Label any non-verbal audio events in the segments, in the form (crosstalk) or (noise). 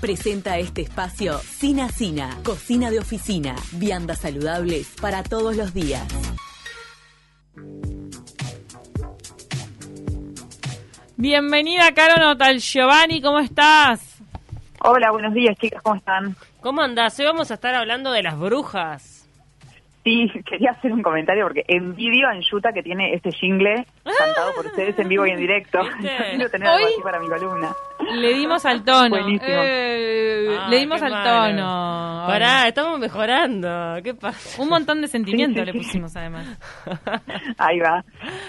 Presenta este espacio Sina Sina, cocina de oficina, viandas saludables para todos los días. Bienvenida, Caro Notal Giovanni, ¿cómo estás? Hola, buenos días, chicas, ¿cómo están? ¿Cómo andás? Hoy vamos a estar hablando de las brujas. Sí, quería hacer un comentario porque envidio a Yuta que tiene este jingle cantado por ustedes en vivo y en directo. (laughs) Quiero (laughs) tener algo así para mi columna. Le dimos al tono. Buenísimo. Eh, Ah, le dimos al malo. tono. Pará, estamos mejorando. ¿Qué pasa? Un montón de sentimiento Sí, sí, le (laughs) sí. pusimos además. Ahí va.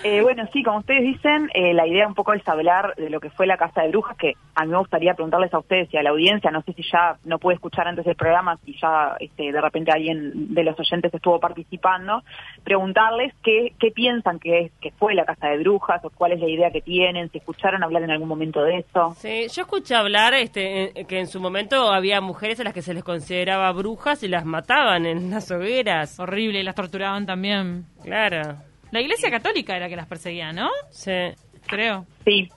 Eh, bueno, sí, como ustedes dicen, eh, la idea un poco es hablar de lo que fue la Casa de Brujas, que a mí me gustaría preguntarles a ustedes y a la audiencia, no sé si ya no pude escuchar antes del programa, si ya este, de repente alguien de los oyentes estuvo participando, preguntarles qué, qué piensan que, es, que fue la Casa de Brujas o cuál es la idea que tienen, si escucharon hablar en algún momento de eso. Sí, yo escuché hablar este, en- que en su momento había mujeres a las que se les consideraba brujas y las mataban en las hogueras. Horrible, y las torturaban también. Claro. La iglesia católica era que las perseguía, ¿no? Sí. Creo. Sí.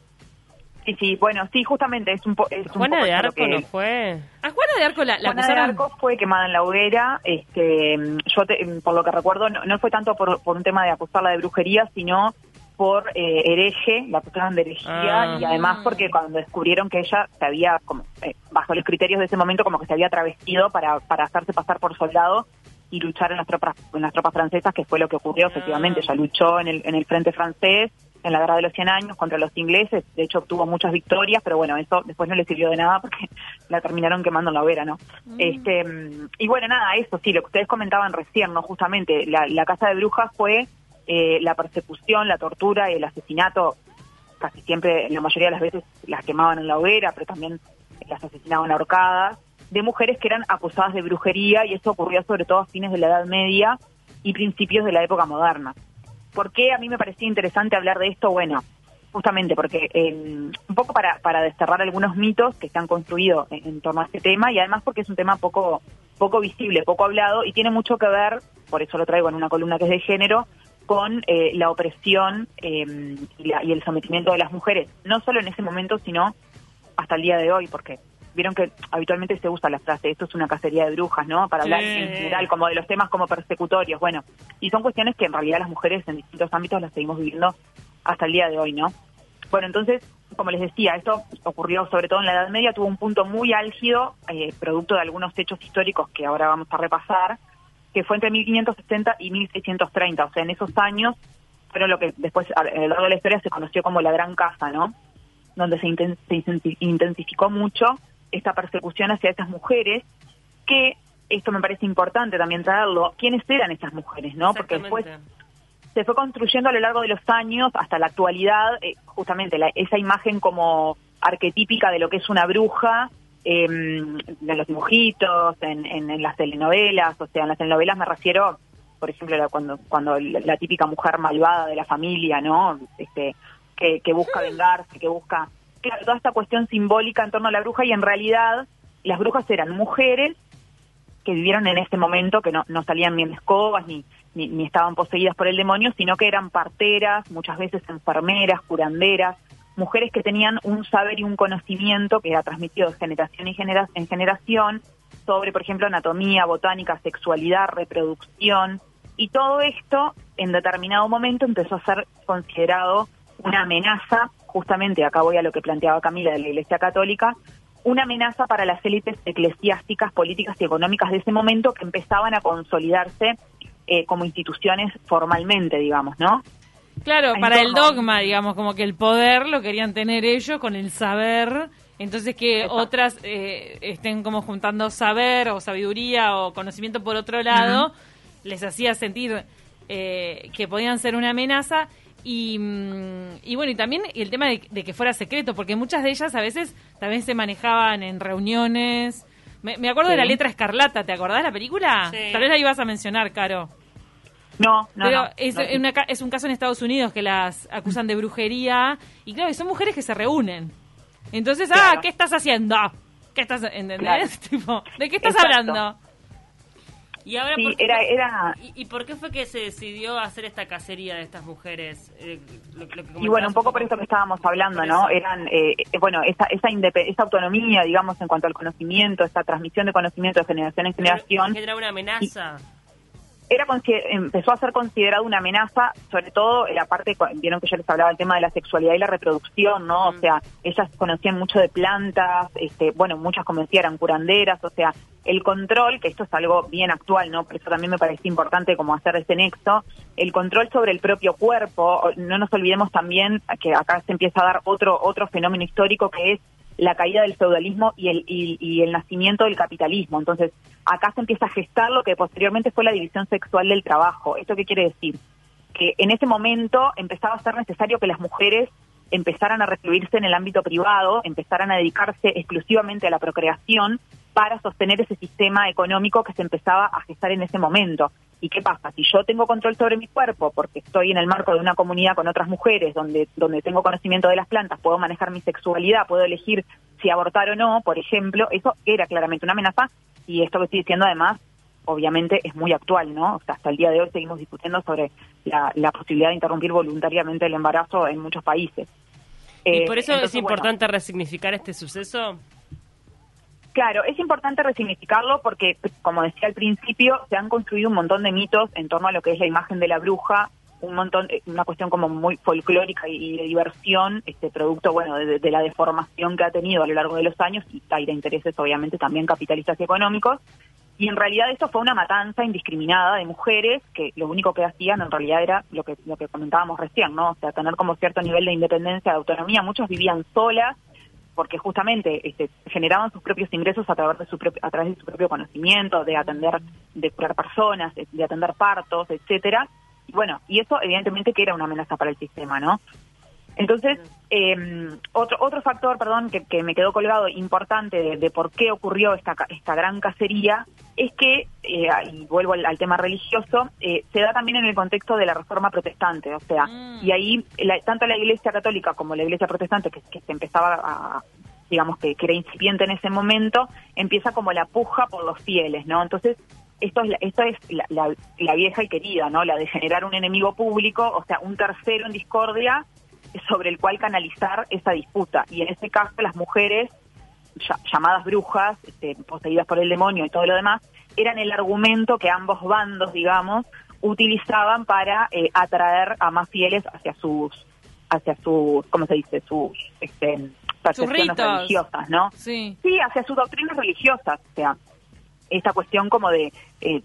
Sí, sí, bueno, sí, justamente es un, po es un Juana poco de Arco que- no fue. A Juana de Arco la, la Juana de. Arco fue quemada en la hoguera. Este, yo, te- por lo que recuerdo, no, no fue tanto por, por un tema de acusarla de brujería, sino por eh, hereje, la acusaron de herejía Ah. y además porque cuando descubrieron que ella se había, como, eh, bajo los criterios de ese momento, como que se había travestido para, para hacerse pasar por soldado y luchar en las tropas en las tropas francesas, que fue lo que ocurrió efectivamente. Ella luchó en el, en el frente francés en la guerra de los 100 años contra los ingleses, de hecho obtuvo muchas victorias, pero bueno, eso después no le sirvió de nada porque (laughs) la terminaron quemando en la hoguera, ¿no? Este, mm, y bueno, nada, eso sí, lo que ustedes comentaban recién, ¿no? Justamente, la, la Casa de Brujas fue eh, la persecución, la tortura y el asesinato, casi siempre, la mayoría de las veces las quemaban en la hoguera, pero también las asesinaban ahorcadas, de mujeres que eran acusadas de brujería y eso ocurrió sobre todo a fines de la Edad Media y principios de la época moderna. ¿Por qué a mí me parecía interesante hablar de esto? Bueno, justamente porque eh, un poco para, para desterrar algunos mitos que se han construido en, en torno a este tema y además porque es un tema poco, poco visible, poco hablado y tiene mucho que ver, por eso lo traigo en una columna que es de género, con eh, la opresión eh, y, la- y el sometimiento de las mujeres, no solo en ese momento, sino hasta el día de hoy, porque vieron que habitualmente se usa la frase, esto es una cacería de brujas, ¿no? Para hablar en general como de los temas como persecutorios, bueno, y son cuestiones que en realidad las mujeres en distintos ámbitos las seguimos viviendo hasta el día de hoy, ¿no? Bueno, entonces, como les decía, esto ocurrió sobre todo en la Edad Media, tuvo un punto muy álgido, eh, producto de algunos hechos históricos que ahora vamos a repasar, que fue entre 1560 y 1630, o sea, en esos años fueron lo que después a lo largo de la historia se conoció como la Gran Casa, ¿no? Donde se, inten- se inten- intensificó mucho esta persecución hacia esas mujeres, que esto me parece importante también traerlo, ¿quiénes eran esas mujeres, no? Porque después se fue construyendo a lo largo de los años hasta la actualidad eh, justamente la- esa imagen como arquetípica de lo que es una bruja eh, en los dibujitos, en, en- en las telenovelas, o sea, en las telenovelas me refiero, por ejemplo, cuando cuando la, típica mujer malvada de la familia, ¿no? Este, que, que busca vengarse, que busca, claro, toda esta cuestión simbólica en torno a la bruja y en realidad las brujas eran mujeres que vivieron en este momento, que no, no salían ni en escobas ni, ni, ni estaban poseídas por el demonio, sino que eran parteras, muchas veces enfermeras, curanderas, mujeres que tenían un saber y un conocimiento que era transmitido de generación en, genera- en generación sobre, por ejemplo, anatomía, botánica, sexualidad, reproducción, y todo esto en determinado momento empezó a ser considerado una amenaza, justamente acá voy a lo que planteaba Camila de la Iglesia Católica, una amenaza para las élites eclesiásticas, políticas y económicas de ese momento que empezaban a consolidarse eh, como instituciones formalmente, digamos, ¿no? Claro, para el dogma, digamos, como que el poder lo querían tener ellos con el saber. Entonces que Exacto. otras eh, estén como juntando saber o sabiduría o conocimiento por otro lado, les hacía sentir eh, que podían ser una amenaza. Y, mm, y bueno, y también el tema de, de que fuera secreto, porque muchas de ellas a veces también se manejaban en reuniones. Me, me acuerdo de la letra escarlata, ¿te acordás de la película? Sí. Tal vez la ibas a mencionar, Caro. No, no, Pero no, es, no, una es un caso en Estados Unidos que las acusan de brujería y claro, son mujeres que se reúnen. Entonces, ah. ¿qué estás haciendo? ¿Qué estás, entendés? Claro. (laughs) Tipo, ¿de qué estás Exacto. hablando? Y ahora, Sí, ¿por qué era- era- ¿Y, y por qué fue que se decidió hacer esta cacería de estas mujeres? Eh, lo- lo que Y bueno, un poco por esto que estábamos hablando, ¿no? eso. Eran, eh, bueno, esa, esa, esa autonomía, digamos, en cuanto al conocimiento, esa transmisión de conocimiento de generación en generación, Genera una amenaza. Era empezó a ser considerado una amenaza, sobre todo en la parte, vieron que yo les hablaba del tema de la sexualidad y la reproducción, ¿no? O Mm. sea, ellas conocían mucho de plantas, este, bueno, muchas decía eran curanderas, o sea, el control, que esto es algo bien actual, ¿no? Por eso también me parece importante como hacer ese nexo, el control sobre el propio cuerpo, no nos olvidemos también que acá se empieza a dar otro, otro fenómeno histórico que es la caída del feudalismo y el, y, y el nacimiento del capitalismo. Entonces, acá se empieza a gestar lo que posteriormente fue la división sexual del trabajo. ¿Esto qué quiere decir? Que en ese momento empezaba a ser necesario que las mujeres empezaran a recluirse en el ámbito privado, empezaran a dedicarse exclusivamente a la procreación para sostener ese sistema económico que se empezaba a gestar en ese momento. ¿Y qué pasa? Si yo tengo control sobre mi cuerpo porque estoy en el marco de una comunidad con otras mujeres donde, donde tengo conocimiento de las plantas, puedo manejar mi sexualidad, puedo elegir si abortar o no, por ejemplo, eso era claramente una amenaza y esto que estoy diciendo además obviamente es muy actual, ¿no? O sea, hasta el día de hoy seguimos discutiendo sobre la, la posibilidad de interrumpir voluntariamente el embarazo en muchos países. ¿Y Eh, por eso es bueno, importante resignificar este suceso? Claro, es importante resignificarlo porque, como decía al principio, se han construido un montón de mitos en torno a lo que es la imagen de la bruja, un montón, eh, una cuestión como muy folclórica y de diversión, este producto, bueno, de, la deformación que ha tenido a lo largo de los años y, y de intereses, obviamente, también capitalistas y económicos. Y en realidad esto fue una matanza indiscriminada de mujeres que lo único que hacían en realidad era lo que lo que comentábamos recién, ¿no? O sea, tener como cierto nivel de independencia, de autonomía. Muchos vivían solas porque justamente este, generaban sus propios ingresos a través de su propio, a través de su propio conocimiento, de atender, de curar personas, de, de atender partos, etcétera. Y bueno, y eso evidentemente que era una amenaza para el sistema, ¿no? Entonces, eh, otro otro factor, perdón, que, que me quedó colgado importante de, de por qué ocurrió esta esta gran cacería es que, eh, y vuelvo al, al tema religioso, eh, se da también en el contexto de la reforma protestante, o sea, Mm. y ahí la- tanto la Iglesia católica como la Iglesia protestante, que, que se empezaba a, digamos que, que era incipiente en ese momento, empieza como la puja por los fieles, ¿no? Entonces, esto es, la, esto es la, la- la vieja y querida, ¿no? La de generar un enemigo público, o sea, un tercero en discordia sobre el cual canalizar esa disputa. Y en este caso, las mujeres, ya- llamadas brujas, este, poseídas por el demonio y todo lo demás, eran el argumento que ambos bandos, digamos, utilizaban para eh, atraer a más fieles hacia sus, hacia sus, ¿cómo se dice? Sus, este, percepciones religiosas, ¿no? Sí. Sí, hacia sus doctrinas religiosas, o sea, esta cuestión como de eh,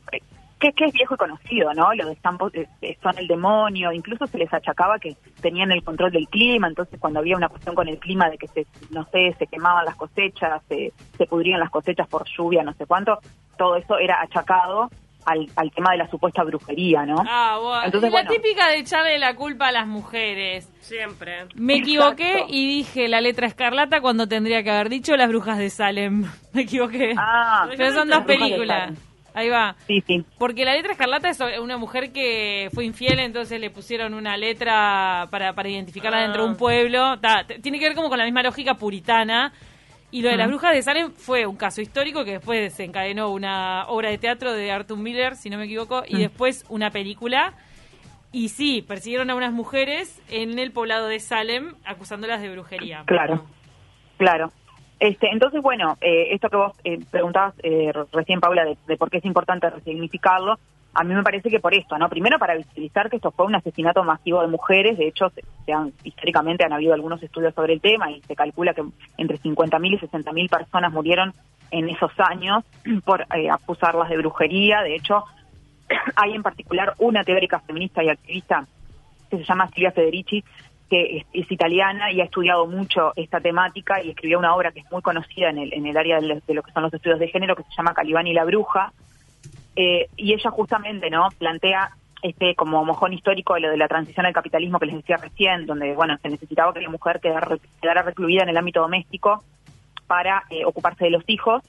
que, que es viejo y conocido, ¿no? Los de Campos eh, eh, son el demonio, incluso se les achacaba que tenían el control del clima, entonces cuando había una cuestión con el clima de que se, no sé, se quemaban las cosechas, se, se pudrían las cosechas por lluvia, no sé cuánto, todo eso era achacado al, al tema de la supuesta brujería, ¿no? Ah, bueno. Entonces, Y la bueno. típica de echarle la culpa a las mujeres. Siempre. Me equivoqué Exacto. y dije la letra escarlata cuando tendría que haber dicho las brujas de Salem. (laughs) Me equivoqué. Ah, Pero son dos películas. Ahí va. Sí, sí. Porque la letra escarlata es una mujer que fue infiel, entonces le pusieron una letra para, para identificarla Ah. dentro de un pueblo. Ta, t- tiene que ver como con la misma lógica puritana. Y lo de las Mm. brujas de Salem fue un caso histórico que después desencadenó una obra de teatro de Arthur Miller, si no me equivoco, y Mm. después una película. Y sí, persiguieron a unas mujeres en el poblado de Salem acusándolas de brujería. Claro, claro. Este, entonces, bueno, eh, esto que vos eh, preguntabas eh, recién, Paula, de, de por qué es importante resignificarlo, a mí me parece que por esto, ¿no? Primero para visibilizar que esto fue un asesinato masivo de mujeres, de hecho, se, han, históricamente han habido algunos estudios sobre el tema y se calcula que entre 50.000 y 60.000 personas murieron en esos años por eh, acusarlas de brujería, de hecho, (clears throat) hay en particular una teórica feminista y activista que se llama Silvia Federici, que es, italiana y ha estudiado mucho esta temática y escribió una obra que es muy conocida en el, en el área de, de lo que son los estudios de género, que se llama Calibán y la bruja. Eh, y ella justamente no plantea este como mojón histórico de lo de la transición al capitalismo que les decía recién, donde bueno se necesitaba que la mujer quedara, quedara recluida en el ámbito doméstico para eh, ocuparse de los hijos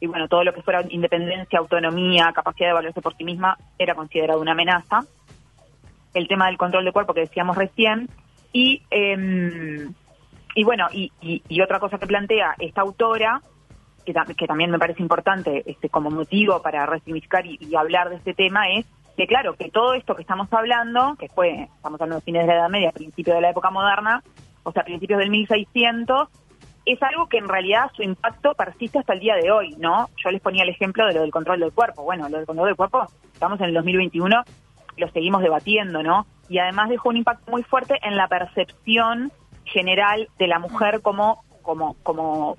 y bueno todo lo que fuera independencia, autonomía, capacidad de valerse por sí misma era considerado una amenaza. El tema del control de cuerpo que decíamos recién y eh, y bueno y, y, otra cosa que plantea esta autora que, también me parece importante este, como motivo para resignificar y, y, hablar de este tema es que claro, que todo esto que estamos hablando, que fue, estamos hablando de fines de la Edad Media, principios de la época moderna, o sea, principios del 1600, es algo que en realidad su impacto persiste hasta el día de hoy, ¿no? Yo les ponía el ejemplo de lo del control del cuerpo. Bueno, lo del control del cuerpo, estamos en el 2021, lo seguimos debatiendo, ¿no? Y además dejó un impacto muy fuerte en la percepción general de la mujer como, como, como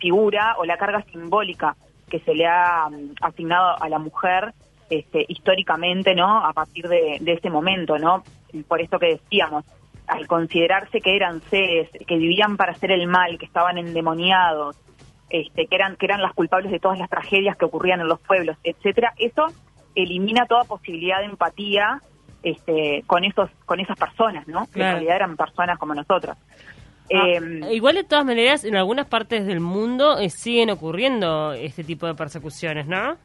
figura o la carga simbólica que se le ha um, asignado a la mujer este, históricamente, ¿no? A partir de, de ese momento, ¿no? Por esto que decíamos, al considerarse que eran seres que vivían para hacer el mal, que estaban endemoniados, este, que eran que eran las culpables de todas las tragedias que ocurrían en los pueblos, etcétera, eso elimina toda posibilidad de empatía este, con esos con esas personas, ¿no? Que en realidad eran personas como nosotros. Ah, eh, igual de todas maneras, en algunas partes del mundo eh, siguen ocurriendo este tipo de persecuciones, ¿no?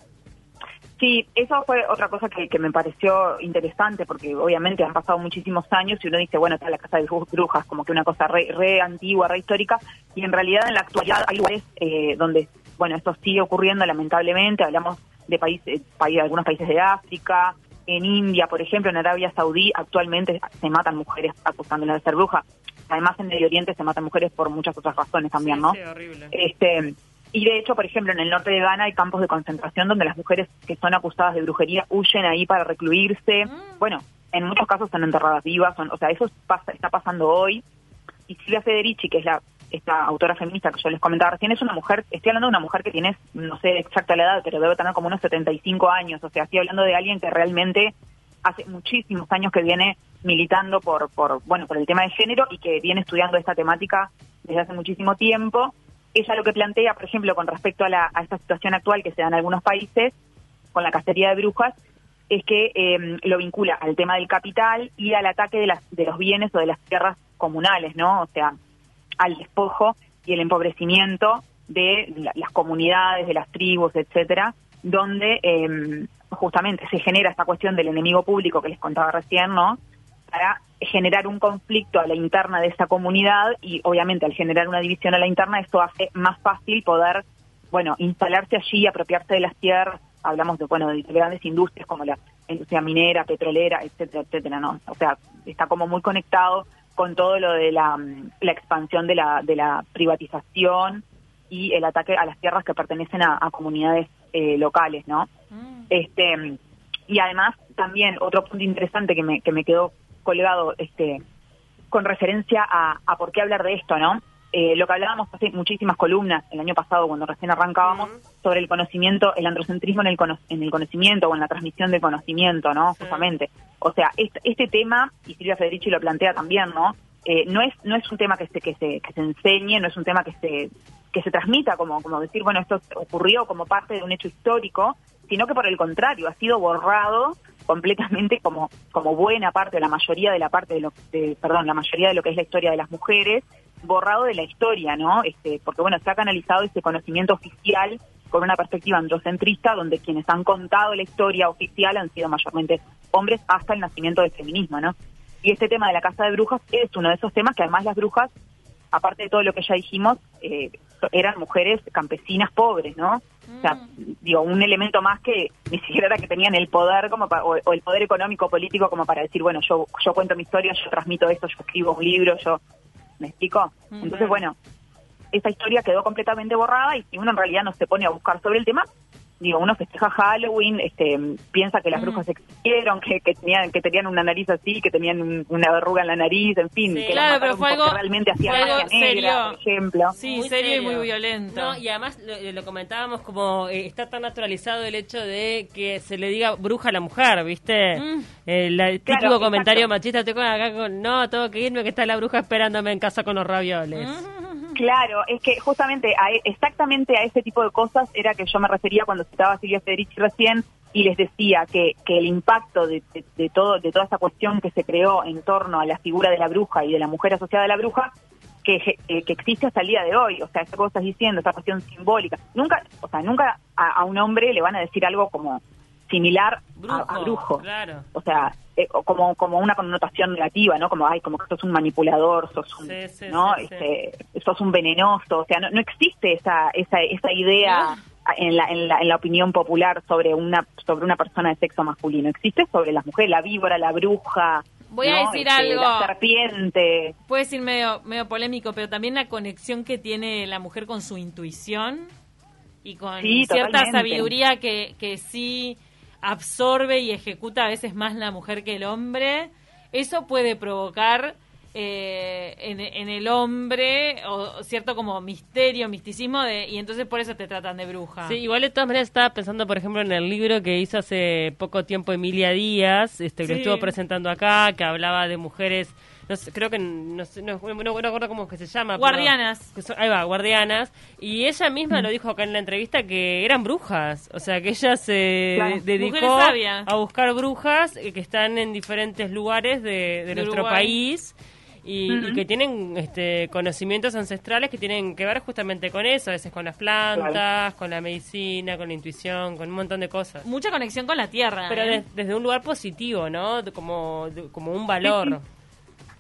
Sí, eso fue otra cosa que, que, me pareció interesante, porque obviamente han pasado muchísimos años y uno dice, bueno, está la casa de brujas, como que una cosa re, antigua, re histórica, y en realidad en la actualidad hay lugares eh, donde, bueno, esto sigue ocurriendo lamentablemente, hablamos de países, país, algunos países de África, en India, por ejemplo, en Arabia Saudí, actualmente se matan mujeres acusándolas de ser brujas. Además, en Medio Oriente se matan mujeres por muchas otras razones también, ¿no? Sí, horrible. Este, y de hecho, por ejemplo, en el norte de Ghana hay campos de concentración donde las mujeres que son acusadas de brujería huyen ahí para recluirse. Mm. Bueno, en muchos casos están enterradas vivas, son, o sea, eso pasa, está pasando hoy. Y Silvia Federici, que es la esta autora feminista que yo les comentaba recién, es una mujer, estoy hablando de una mujer que tiene, no sé exacta la edad, pero debe tener como unos 75 años, o sea, estoy hablando de alguien que realmente hace muchísimos años que viene militando por, por, bueno, por el tema de género y que viene estudiando esta temática desde hace muchísimo tiempo ella lo que plantea, por ejemplo, con respecto a, la, a esta situación actual que se da en algunos países, con la cacería de brujas, es que eh, lo vincula al tema del capital y al ataque de, las, de los bienes o de las tierras comunales, ¿no? O sea, al despojo y el empobrecimiento de la, las comunidades, de las tribus, etcétera, donde eh, justamente se genera esta cuestión del enemigo público que les contaba recién, ¿no? Para generar un conflicto a la interna de esa comunidad y obviamente al generar una división a la interna esto hace más fácil poder, bueno, instalarse allí, apropiarse de las tierras, hablamos de, bueno, de grandes industrias como la industria minera, petrolera, etcétera, etcétera, ¿no? O sea, está como muy conectado con todo lo de la, la expansión de la, de la privatización y el ataque a las tierras que pertenecen a, a comunidades eh, locales, ¿no? Mm. Este y además también otro punto interesante que me, que me quedó colgado este con referencia a, a por qué hablar de esto, ¿no? Eh, lo que hablábamos hace muchísimas columnas el año pasado cuando recién arrancábamos sobre el conocimiento, el androcentrismo en el, cono- en el conocimiento o en la transmisión de conocimiento, ¿no? Sí. Justamente. O sea, este, este tema, y Silvia Federici lo plantea también, ¿no? Eh, no es no es un tema que se, que se que se enseñe, no es un tema que se que se transmita como como decir, bueno, esto ocurrió como parte de un hecho histórico, sino que por el contrario, ha sido borrado completamente como como buena parte, la mayoría de la parte de lo de, perdón, la mayoría de lo que es la historia de las mujeres, borrado de la historia, ¿no? Este, porque bueno, se ha canalizado ese conocimiento oficial con una perspectiva androcentrista donde quienes han contado la historia oficial han sido mayormente hombres hasta el nacimiento del feminismo, ¿no? Y este tema de la casa de brujas es uno de esos temas que además las brujas, aparte de todo lo que ya dijimos, eh, eran mujeres campesinas pobres, ¿no? O sea, digo, un elemento más que ni siquiera era que tenían el poder como pa- o, o el poder económico político como para decir, bueno, yo yo cuento mi historia, yo transmito esto, yo escribo un libro, yo ¿me explico? Entonces, bueno, esa historia quedó completamente borrada y si uno en realidad no se pone a buscar sobre el tema, digo, uno festeja Halloween, este, piensa que las Mm. brujas existieron, que, que tenían que tenían una nariz así, que tenían un- una verruga en la nariz, en fin, Sí, que claro, pero fue porque algo- realmente hacían fue algo negra, serio. por ejemplo. Sí, Muy serio, y muy violento. No, y además lo, lo comentábamos como eh, está tan naturalizado el hecho de que se le diga bruja a la mujer, ¿viste? Mm. El, el típico comentario machista, estoy con acá con, no, tengo que irme que está la bruja esperándome en casa con los ravioles. Claro, es que justamente a, e- exactamente a ese tipo de cosas era que yo me refería cuando citaba a Silvia Federici recién y les decía que, que el impacto de, de- de todo de toda esa cuestión que se creó en torno a la figura de la bruja y de la mujer asociada a la bruja que, que existe hasta el día de hoy, o sea, esa cosa estás diciendo, esa cuestión simbólica. Nunca, o sea, nunca a un hombre le van a decir algo como similar Brujo, a, a brujo. claro. O sea, eh, como, como una connotación negativa, ¿no? Como, ay, como que sos un manipulador, sos un, Sí, sí, ¿no? sí. Este, sos un venenoso. O sea, no, no existe esa, esa, esa idea en la, en, la, en la opinión popular sobre una, sobre una persona de sexo masculino. Existe sobre las mujeres, la víbora, la bruja. Voy a decir Este, algo. La serpiente. Puede ser medio, medio polémico, pero también la conexión que tiene la mujer con su intuición y con Sí, cierta totalmente. sabiduría que, que sí absorbe y ejecuta a veces más la mujer que el hombre. Eso puede provocar eh, en, en el hombre o cierto como misterio, misticismo, de, y entonces por eso te tratan de bruja. Sí, igual de todas maneras estaba pensando, por ejemplo, en el libro que hizo hace poco tiempo Emilia Díaz, este, que lo estuvo presentando acá, que hablaba de mujeres, no sé, creo que, no, sé, no, no, no recuerdo cómo es que se llama. pero- Guardianas. que son- ahí va, guardianas. Y ella misma lo dijo acá en la entrevista que eran brujas. O sea, que ella se Claro. dedicó a buscar brujas que están en diferentes lugares de, de De nuestro Uruguay. país. Y, y que tienen este, conocimientos ancestrales que tienen que ver justamente con eso, a veces con las plantas, con la medicina, con la intuición, con un montón de cosas. Mucha conexión con la tierra. Pero ¿eh? de- desde un lugar positivo, ¿no? Como, de- como un valor. (laughs)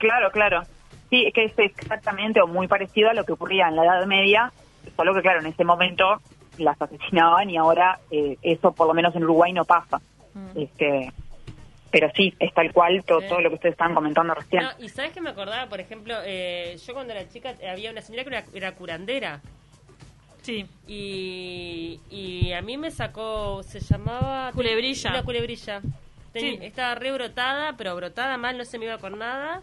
Claro, claro. Sí, es que es exactamente o muy parecido a lo que ocurría en la Edad Media, solo que claro, en ese momento las asesinaban y ahora eh, eso por lo menos en Uruguay no pasa. Este, pero sí, es tal cual todo, Sí. todo lo que ustedes estaban comentando recién. No, y sabes que me acordaba, por ejemplo, eh, yo cuando era chica había una señora que era, era curandera. Sí. Y, y a mí me sacó, se llamaba... Culebrilla. Una culebrilla. Sí. Estaba re brotada, pero brotada mal, no se me iba con nada.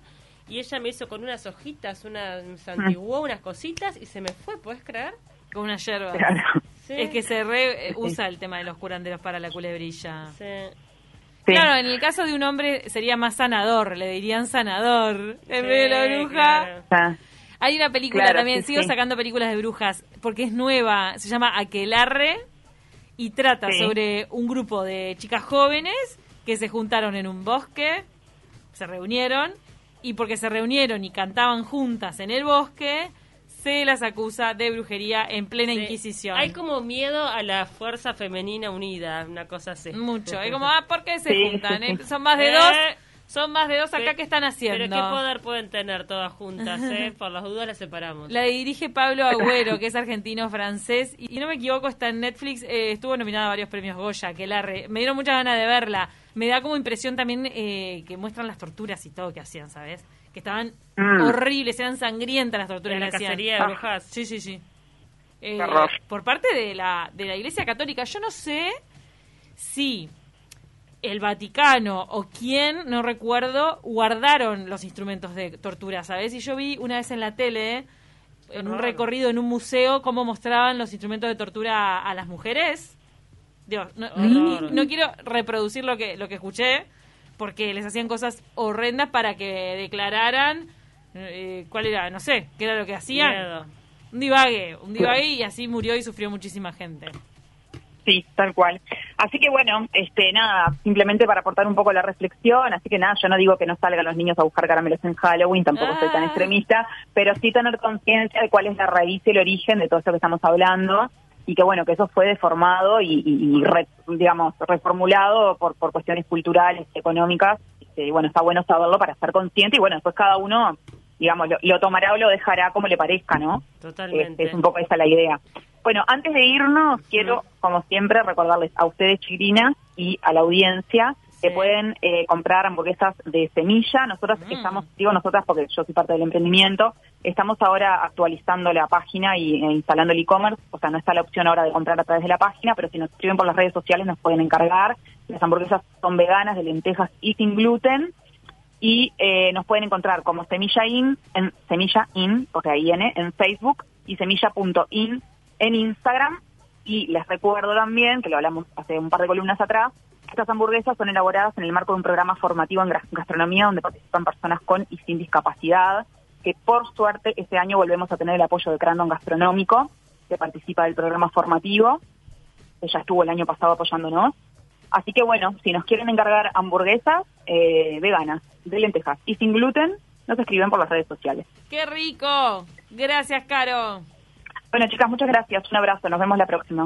Y ella me hizo con unas hojitas, una, se antiguó unas cositas y se me fue, ¿puedes creer? Con una yerba. Claro. Sí. Es que se re, eh, usa el tema de los curanderos para la culebrilla. Sí. Sí. Claro, en el caso de un hombre sería más sanador, le dirían sanador en vez de la bruja. claro. Ah, Hay una película Claro, también, sí, sigo sí. sacando películas de brujas, porque es nueva, se llama Aquelarre y trata Sí. sobre un grupo de chicas jóvenes que se juntaron en un bosque, se reunieron y porque se reunieron y cantaban juntas en el bosque, se las acusa de brujería en plena Sí. Inquisición. Hay como miedo a la fuerza femenina unida, una cosa así. Mucho. (laughs) Es como, ah, ¿por qué se Sí, juntan? eh? Son más de Eh, dos. Son más de dos acá Pero- que están haciendo. Pero qué poder pueden tener todas juntas, ¿eh? (laughs) Por las dudas las separamos. La dirige Pablo Agüero, que es argentino-francés. Y, y no me equivoco, está en Netflix. eh, estuvo nominada a varios premios Goya. Que la re- me dieron muchas ganas de verla. Me da como impresión también eh, que muestran las torturas y todo que hacían, ¿sabes? Que estaban Mm. horribles, eran sangrientas las torturas En la que hacían. cacería de Ah. brujas. Sí, sí, sí. Eh, por parte de la, de la Iglesia Católica, yo no sé si el Vaticano o quién, no recuerdo, guardaron los instrumentos de tortura, ¿sabes? Y yo vi una vez en la tele, en un recorrido en un museo, cómo mostraban los instrumentos de tortura a, a las mujeres. Dios, no, no quiero reproducir lo que, lo que escuché, porque les hacían cosas horrendas para que declararan eh, cuál era, no sé, qué era lo que hacían. Miedo. Un divague, un divague y así murió y sufrió muchísima gente. Sí, tal cual. Así que bueno, este nada, simplemente para aportar un poco la reflexión, así que nada, yo no digo que no salgan los niños a buscar caramelos en Halloween, tampoco soy tan Ah. extremista, pero sí tener conciencia de cuál es la raíz y el origen de todo esto que estamos hablando y que bueno, que eso fue deformado y, y- y re- digamos, reformulado por, por cuestiones culturales, económicas, este, y bueno, está bueno saberlo para estar consciente y bueno, después cada uno, digamos, lo, lo tomará o lo dejará como le parezca, ¿no? Totalmente. Este, es un poco esa la idea. Bueno, antes de irnos, quiero, como siempre, recordarles a ustedes, Chirinas, y a la audiencia, que pueden eh, comprar hamburguesas de semilla. Nosotros Mm. estamos, digo nosotras porque yo soy parte del emprendimiento, estamos ahora actualizando la página y e instalando el e-commerce, o sea, no está la opción ahora de comprar a través de la página, pero si nos escriben por las redes sociales nos pueden encargar. Las hamburguesas son veganas, de lentejas y sin gluten y eh, nos pueden encontrar como Semilla In, en Semilla In, porque ahí viene, en Facebook y semilla.in en Instagram. Y les recuerdo también, que lo hablamos hace un par de columnas atrás, estas hamburguesas son elaboradas en el marco de un programa formativo en gastronomía donde participan personas con y sin discapacidad, que por suerte este año volvemos a tener el apoyo de Crandon Gastronómico, que participa del programa formativo, que ya estuvo el año pasado apoyándonos. Así que bueno, si nos quieren encargar hamburguesas eh, veganas, de lentejas y sin gluten, nos escriben por las redes sociales. ¡Qué rico! Gracias, Caro. Bueno, chicas, muchas gracias. Un abrazo. Nos vemos la próxima.